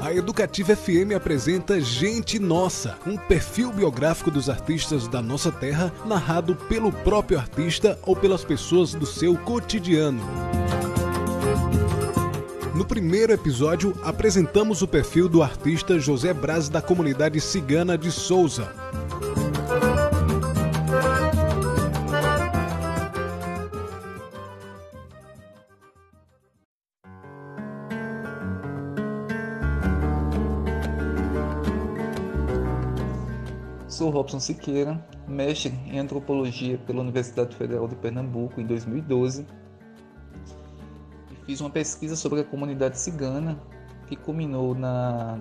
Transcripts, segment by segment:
A Educativa FM apresenta Gente Nossa, um perfil biográfico dos artistas da nossa terra, narrado pelo próprio artista ou pelas pessoas do seu cotidiano. No primeiro episódio, apresentamos o perfil do artista José Braz da comunidade cigana de Souza. Sou Robson Siqueira, mestre em antropologia pela Universidade Federal de Pernambuco em 2012 e fiz uma pesquisa sobre a comunidade cigana que culminou na,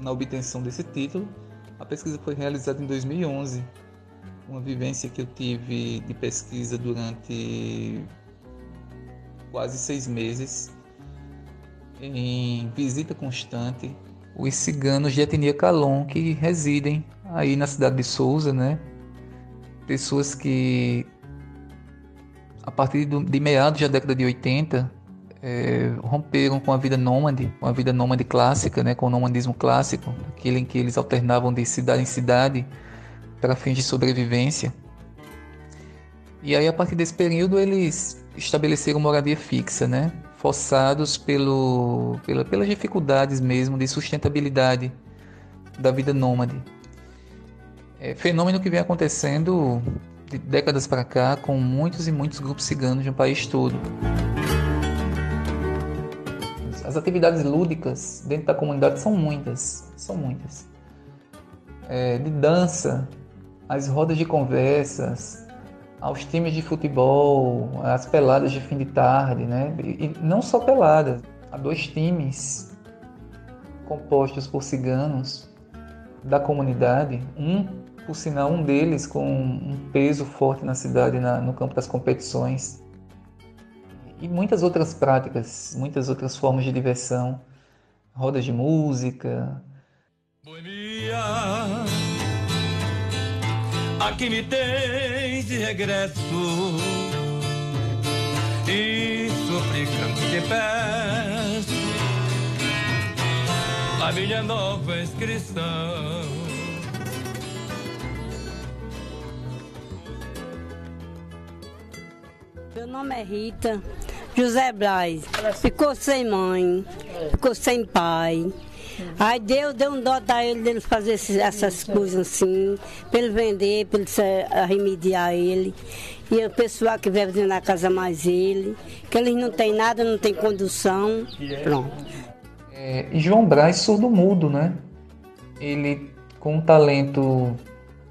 na obtenção desse título. A pesquisa foi realizada em 2011, uma vivência que eu tive de pesquisa durante quase seis meses em visita constante os ciganos de etnia Calon que residem aí na cidade de Souza, né? Pessoas que a partir do, de meados da década de 80 é, romperam com a vida nômade, com a vida nômade clássica, né? Com o nomadismo clássico, aquele em que eles alternavam de cidade em cidade para fins de sobrevivência. E aí a partir desse período eles estabeleceram moradia fixa, né? forçados pelo, pela, pelas dificuldades mesmo de sustentabilidade da vida nômade. É fenômeno que vem acontecendo de décadas para cá com muitos e muitos grupos ciganos no país todo. As atividades lúdicas dentro da comunidade são muitas, são muitas. É, de dança, as rodas de conversas, aos times de futebol, às peladas de fim de tarde, né? E não só peladas, há dois times compostos por ciganos da comunidade, um, por sinal, um deles com um peso forte na cidade na, no campo das competições. E muitas outras práticas, muitas outras formas de diversão, rodas de música. Bom dia, aqui me tem de regresso. E suplicante te peço a minha nova inscrição. Meu nome é Rita José Braz. Ficou sem mãe, ficou sem pai. Aí Deus deu um dó a ele dele fazer essas coisas assim, para ele vender, para ele remediar ele. E o pessoal que vive na casa mais ele, que eles não tem nada, não tem condução. Pronto. É, João Braz surdo mudo, né? Ele com um talento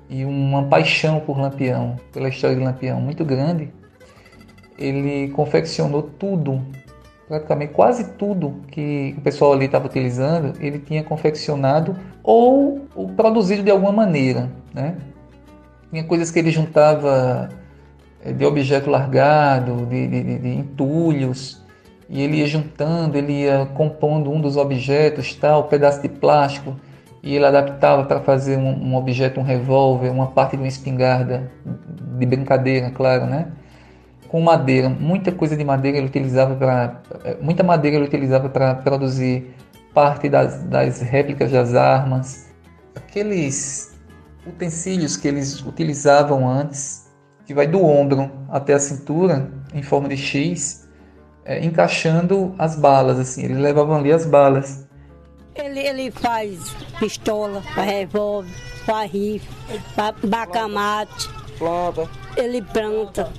e uma paixão por Lampião, pela história de Lampião muito grande, ele confeccionou tudo praticamente quase tudo que o pessoal ali estava utilizando, ele tinha confeccionado ou, produzido de alguma maneira, né? Tinha coisas que ele juntava eh, de objeto largado, de, de, de entulhos, e ele ia juntando, ele ia compondo um dos objetos, tal, um pedaço de plástico, e ele adaptava para fazer um, um objeto, um revólver, uma parte de uma espingarda, de brincadeira, claro, né? Com madeira, muita coisa de madeira ele utilizava para é, muita madeira ele utilizava para produzir parte das, das réplicas das armas, aqueles utensílios que eles utilizavam antes, que vai do ombro até a cintura em forma de X, é, encaixando as balas assim, eles levavam ali as balas. Ele, ele faz pistola, faz revólver, faz rifle, faz bacamate, planta. Ele planta.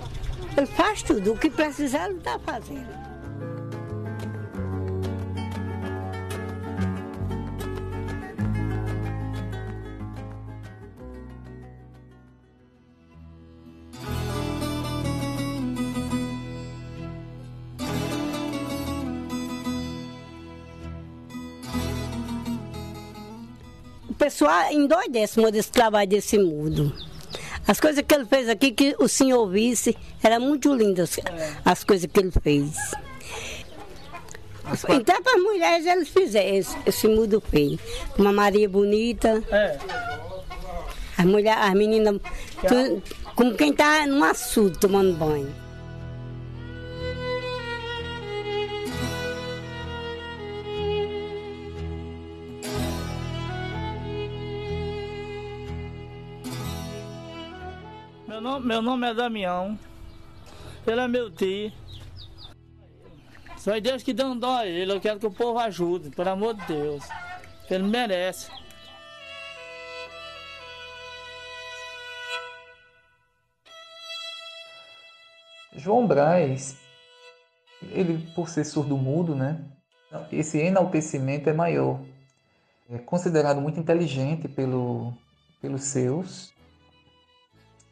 Ele faz tudo, o que precisar ele está fazendo. O pessoal endoidece desse trabalho desse mundo. As coisas que ele fez aqui, que o senhor visse, eram muito lindas as coisas que ele fez. Então, para as mulheres, eles fizeram esse, esse mudo feio. Uma Maria bonita. É. As mulheres, as meninas, tu, como quem está num açude tomando banho. Meu nome, meu nome é Damião. Ele é meu tio. Só Deus que dá um dó a ele. Eu quero que o povo ajude, pelo amor de Deus. Ele merece. João Braz, ele por ser surdo-mudo, né? Esse enaltecimento é maior. É considerado muito inteligente pelo, pelos seus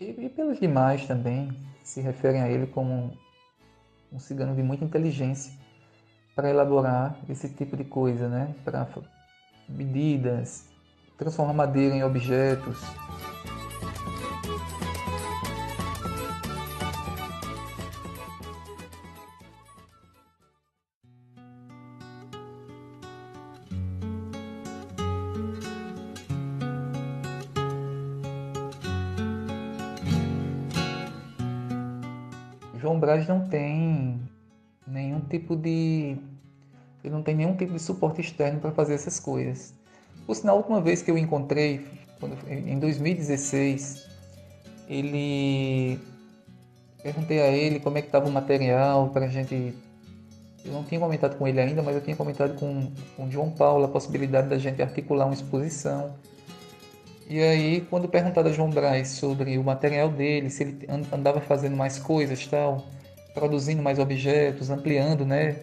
e, e pelos demais também. Se referem a ele como um cigano de muita inteligência para elaborar esse tipo de coisa, né? Para medidas, transformar madeira em objetos. João Braz não tem nenhum tipo de ele não tem nenhum tipo de suporte externo para fazer essas coisas. Por sinal, a última vez que eu encontrei, quando, em 2016, ele perguntei a ele como é que estava o material para a gente. Eu não tinha comentado com ele ainda, mas eu tinha comentado com, com o João Paulo a possibilidade da gente articular uma exposição. E aí, quando perguntado a João Braz sobre o material dele, se ele andava fazendo mais coisas, tal, produzindo mais objetos, ampliando, né,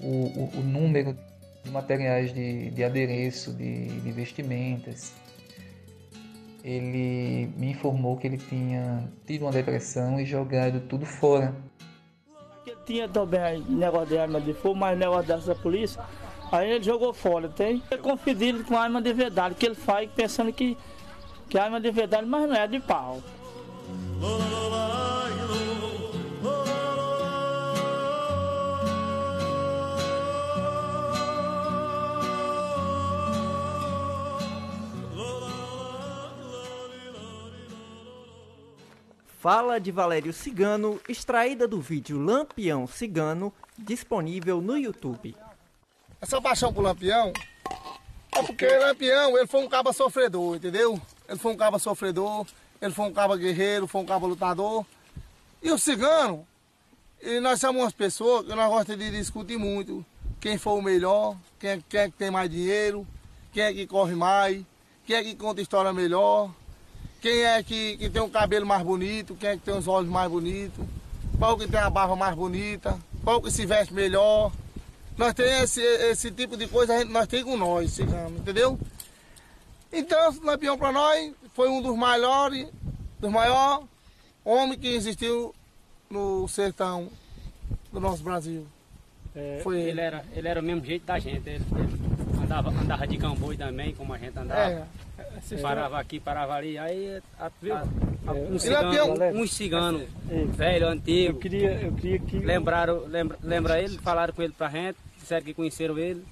o, o, o número de materiais de, de adereço, de, de vestimentas, ele me informou que ele tinha tido uma depressão e jogado tudo fora. Ele tinha também negócio de arma de fogo, mas negócio dessa polícia, aí ele jogou fora, tem? Confundido com arma de verdade, que ele faz pensando que, que é arma de verdade, mas não é de pau. Fala de Valério Cigano, extraída do vídeo Lampião Cigano, disponível no YouTube. Essa paixão pro Lampião é porque Lampião, ele foi um caba sofredor, entendeu? Ele foi um caba sofredor, ele foi um caba guerreiro, foi um caba lutador. E o cigano, e nós somos umas pessoas que nós gostamos de discutir muito. Quem foi o melhor, quem, quem é que tem mais dinheiro, quem é que corre mais, quem é que conta história melhor, quem é que, que tem o cabelo mais bonito, quem é que tem os olhos mais bonitos, qual que tem a barba mais bonita, qual que se veste melhor. Nós temos esse, esse tipo de coisa, a gente, nós temos com nós, cigano, entendeu? Então, o Lampião para nós foi um dos maiores, dos maiores homens que existiu no sertão do nosso Brasil. É, foi ele. Era, ele era o mesmo jeito da gente. Ele, ele andava, andava de camboi também, como a gente andava. É. Parava aqui, parava ali, aí a, a, a, um cigano, um cigano velho, antigo. Eu queria, eu queria que. Lembraram, lembra, lembra ele, falaram com ele pra gente, disseram que conheceram ele.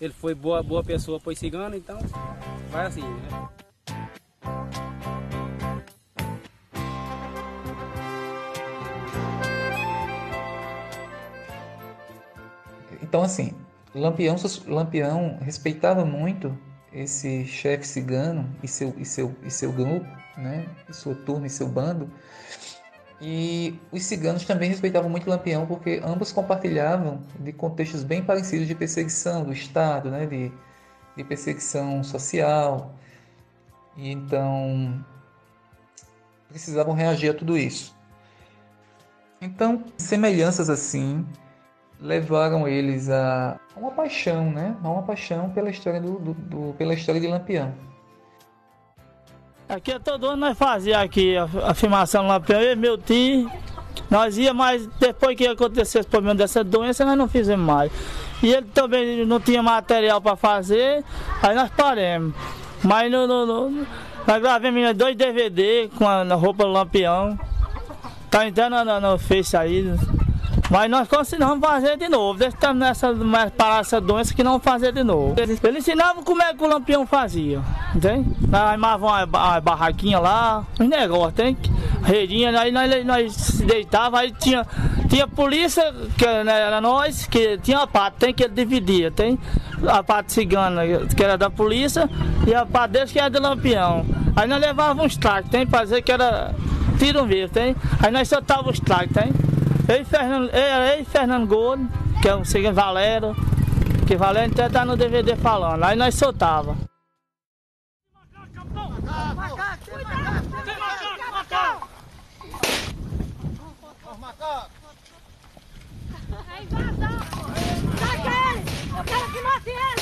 Ele foi boa, boa pessoa, foi cigano, então vai assim, né? Então assim, Lampião, Lampião respeitava muito esse chefe cigano e seu, e seu, e seu grupo, né? e sua turma e seu bando. E os ciganos também respeitavam muito Lampião porque ambos compartilhavam de contextos bem parecidos de perseguição do Estado, né? de, de perseguição social. E então precisavam reagir a tudo isso. Então, semelhanças assim levaram eles a uma paixão, né? A uma paixão pela história do, do, do, pela história de Lampião. Aqui é todo ano nós fazia aqui a, filmação Lampião, eu e meu tio, nós ia, mas depois que aconteceu esse problema dessa doença, nós não fizemos mais. E ele também não tinha material para fazer, aí nós paramos. Mas no, no, no, nós gravamos dois DVD com a roupa do Lampião. Tá entrando no, no Face aí. Mas nós conseguimos fazer de novo. Estamos nessa, parar essa doença que não fazer de novo. Ele ensinava como é que o lampião fazia. Entende? Nós uma, uma barraquinha lá, uns negócios, tem? Redinha, aí nós, nós se deitava, aí tinha, tinha polícia, que era nós, que tinha a parte, tem que dividia, tem? A parte cigana, que era da polícia, e a parte deles que era do lampião. Aí nós levávamos uns tem? Pra dizer que era tiro mesmo, tem? Aí nós soltava os tem? Eu e Fernando, eu, e Fernando Gordo, que é um segundo Valero, que Valero até tá no DVD falando. Aí nós soltava. Aí vaza! Saca ele! Eu quero que mate ele!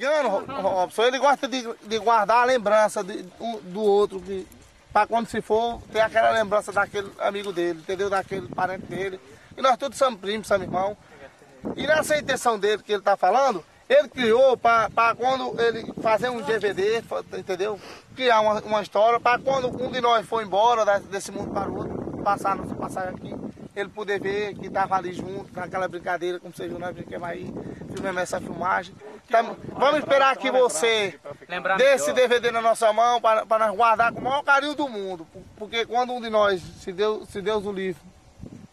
Cigano, Robson, ele gosta de, de guardar a lembrança de, um, do outro, que, pra quando se for, ter aquela lembrança daquele amigo dele, entendeu? Daquele parente dele. E nós todos somos primos, somos irmãos. E nessa intenção dele que ele tá falando, ele criou para quando ele fazer um DVD, entendeu? Criar uma, uma história para quando um de nós for embora desse mundo para o outro, passar, passar aqui, ele poder ver que estava ali junto, naquela brincadeira, como vocês viram, nós brincamos aí, filmamos essa filmagem. Então, vamos esperar que você dê esse DVD na nossa mão para, nós guardar com o maior carinho do mundo. Porque quando um de nós, se Deus, se Deus o livre,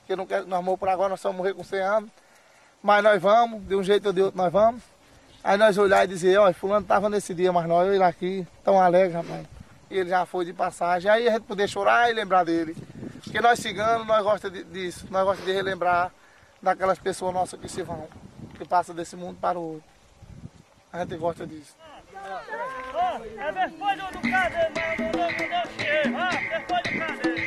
que não quer, nós morremos por agora, nós vamos morrer com 100 anos, mas nós vamos, de um jeito ou de outro nós vamos. Aí nós olhar e dizer, ó, fulano estava nesse dia, mas nós, ele aqui, tão alegre, rapaz. E ele já foi de passagem. Aí a gente poder chorar e lembrar dele. Porque nós ciganos, nós gostamos disso. Nós gostamos de relembrar daquelas pessoas nossas que se vão. Que passam desse mundo para o outro. A gente gosta disso. É depois do cadeiro, não, não, não, não, depois do cadeiro. tempo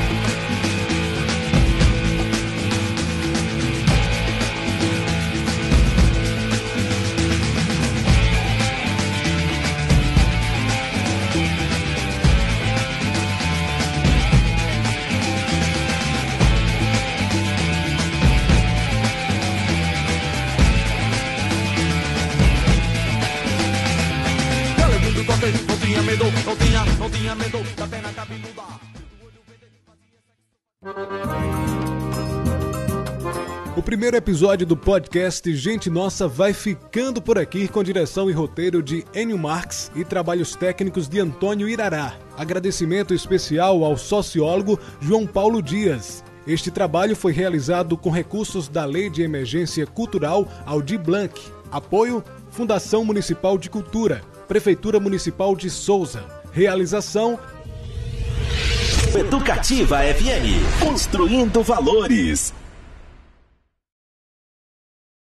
O primeiro episódio do podcast Gente Nossa vai ficando por aqui com direção e roteiro de Enio Marx e trabalhos técnicos de Antônio Irará. Agradecimento especial ao sociólogo João Paulo Dias. Este trabalho foi realizado com recursos da Lei de Emergência Cultural Aldi Blanc. Apoio Fundação Municipal de Cultura, Prefeitura Municipal de Souza. Realização Educativa FM, construindo valores.